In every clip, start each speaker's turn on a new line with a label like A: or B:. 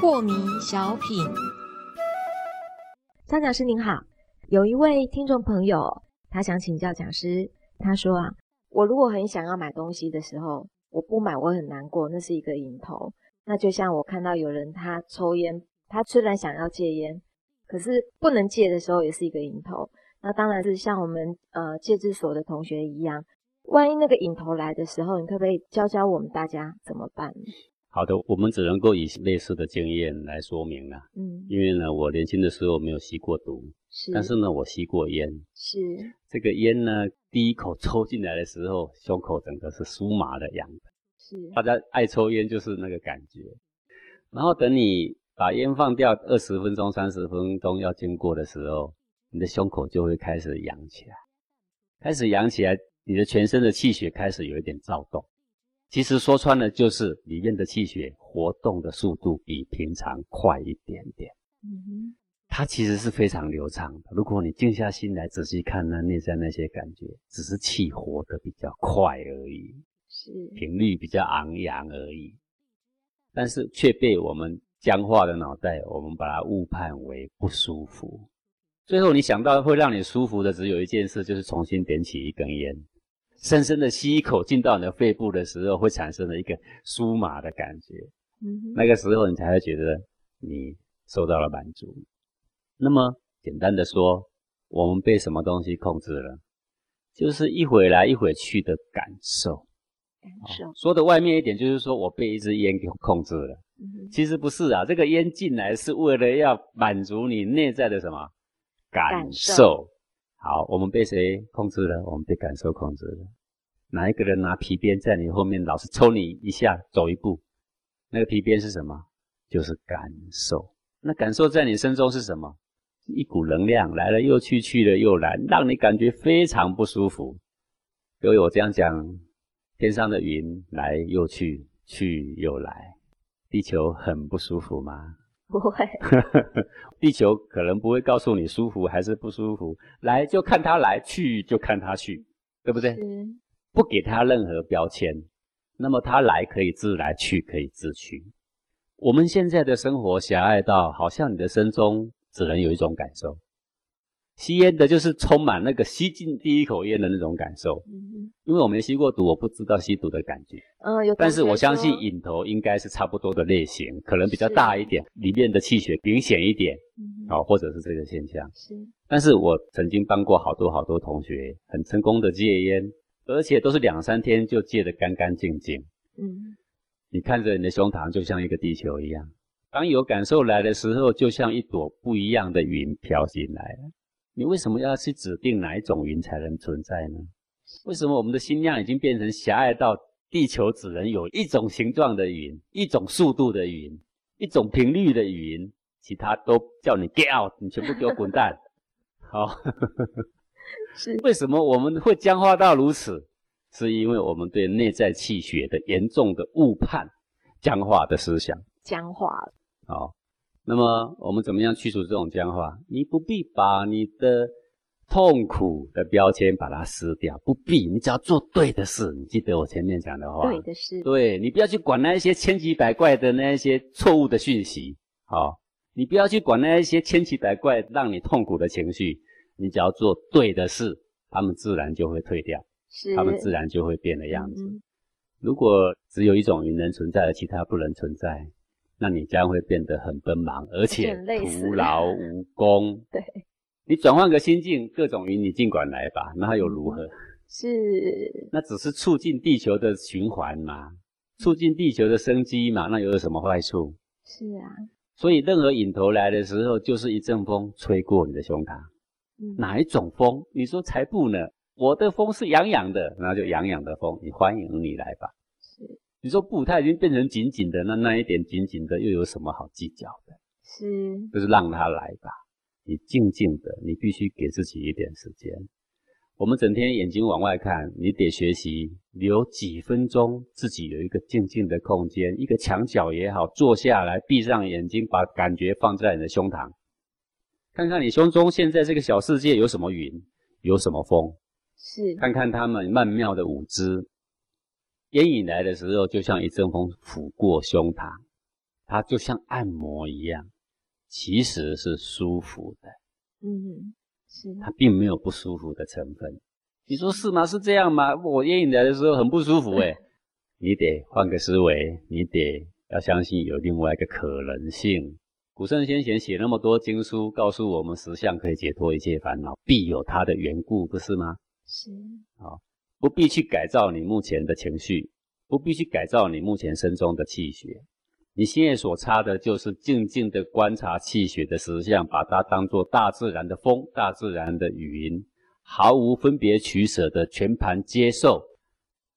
A: 破迷小品，张讲师您好，有一位听众朋友，他想请教讲师，他说啊，我如果很想要买东西的时候，我不买我很难过，那是一个瘾头。那就像我看到有人他抽烟，他虽然想要戒烟，可是不能戒的时候也是一个瘾头。那当然是像我们呃戒治所的同学一样，万一那个瘾头来的时候，你可不可以教教我们大家怎么办？
B: 好的，我们只能够以类似的经验来说明了。嗯，因为呢，我年轻的时候没有吸过毒，
A: 是，
B: 但是呢，我吸过烟，
A: 是。
B: 这个烟呢，第一口抽进来的时候，胸口整个是酥麻的痒的，
A: 是。
B: 大家爱抽烟就是那个感觉。然后等你把烟放掉二十分钟、三十分钟要经过的时候，你的胸口就会开始痒起来，开始痒起来，你的全身的气血开始有一点躁动。其实说穿了，就是里面的气血活动的速度比平常快一点点。嗯哼，它其实是非常流畅的。如果你静下心来仔细看那内在那些感觉，只是气活得比较快而已，
A: 是
B: 频率比较昂扬而已。但是却被我们僵化的脑袋，我们把它误判为不舒服。最后你想到会让你舒服的，只有一件事，就是重新点起一根烟。深深的吸一口进到你的肺部的时候，会产生了一个酥麻的感觉。嗯，那个时候你才会觉得你受到了满足。那么简单的说，我们被什么东西控制了？就是一会来一会去的感受。
A: 感受
B: 说的外面一点，就是说我被一支烟给控制了。嗯，其实不是啊，这个烟进来是为了要满足你内在的什么感受。好，我们被谁控制了？我们被感受控制了。哪一个人拿皮鞭在你后面老是抽你一下，走一步？那个皮鞭是什么？就是感受。那感受在你身中是什么？一股能量来了又去，去了又来，让你感觉非常不舒服。各位，我这样讲，天上的云来又去，去又来，地球很不舒服吗？
A: 不会，
B: 地球可能不会告诉你舒服还是不舒服，来就看他来，去就看他去，对不对？不给他任何标签，那么他来可以自来，去可以自去。我们现在的生活狭隘到，好像你的生中只能有一种感受。吸烟的就是充满那个吸进第一口烟的那种感受，嗯因为我没吸过毒，我不知道吸毒的感觉。
A: 嗯，有。
B: 但是我相信瘾头应该是差不多的类型，可能比较大一点，里面的气血明显一点，嗯，哦，或者是这个现象。
A: 是。
B: 但是我曾经帮过好多好多同学，很成功的戒烟，而且都是两三天就戒得干干净净。嗯。你看着你的胸膛就像一个地球一样，当有感受来的时候，就像一朵不一样的云飘进来了。你为什么要去指定哪一种云才能存在呢？为什么我们的心量已经变成狭隘到地球只能有一种形状的云、一种速度的云、一种频率的云，其他都叫你 get out，你全部给我滚蛋！好，
A: 是
B: 为什么我们会僵化到如此？是因为我们对内在气血的严重的误判、僵化的思想，
A: 僵化了。
B: 好。那么我们怎么样去除这种僵化？你不必把你的痛苦的标签把它撕掉，不必，你只要做对的事。你记得我前面讲的话，
A: 对的事，
B: 对你不要去管那一些千奇百怪的那一些错误的讯息，好，你不要去管那一些千奇百怪让你痛苦的情绪，你只要做对的事，他们自然就会退掉，
A: 是，
B: 他们自然就会变的样子。如果只有一种云能存在，而其他不能存在。那你将会变得很奔忙，而且徒劳无功。
A: 对，
B: 你转换个心境，各种云你尽管来吧，那又如何？
A: 是，
B: 那只是促进地球的循环嘛，促进地球的生机嘛，那又有什么坏处？
A: 是啊，
B: 所以任何引头来的时候，就是一阵风吹过你的胸膛。哪一种风？你说才不呢？我的风是痒痒的，那就痒痒的风，你欢迎你来吧。
A: 是。
B: 你说不，它已经变成紧紧的，那那一点紧紧的又有什么好计较的？
A: 是，
B: 就是让它来吧。你静静的，你必须给自己一点时间。我们整天眼睛往外看，你得学习留几分钟，自己有一个静静的空间，一个墙角也好，坐下来，闭上眼睛，把感觉放在你的胸膛，看看你胸中现在这个小世界有什么云，有什么风？
A: 是
B: 看看他们曼妙的舞姿。烟瘾来的时候，就像一阵风拂过胸膛，它就像按摩一样，其实是舒服的。
A: 嗯，是
B: 它并没有不舒服的成分。你说是吗？是这样吗？我烟瘾来的时候很不舒服哎。你得换个思维，你得要相信有另外一个可能性。古圣先贤写那么多经书，告诉我们实相可以解脱一切烦恼，必有它的缘故，不是吗？
A: 是。
B: 好，不必去改造你目前的情绪，不必去改造你目前身中的气血。你现在所差的就是静静的观察气血的实相，把它当做大自然的风、大自然的语音，毫无分别取舍的全盘接受。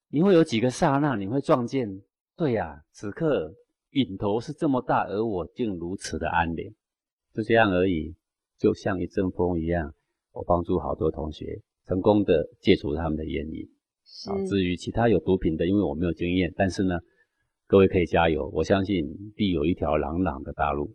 B: 你会有几个刹那，你会撞见，对呀，此刻影头是这么大，而我竟如此的安宁，就这样而已，就像一阵风一样。我帮助好多同学成功的戒除他们的烟瘾。
A: 啊，
B: 至于其他有毒品的，因为我没有经验，但是呢，各位可以加油，我相信必有一条朗朗的大路。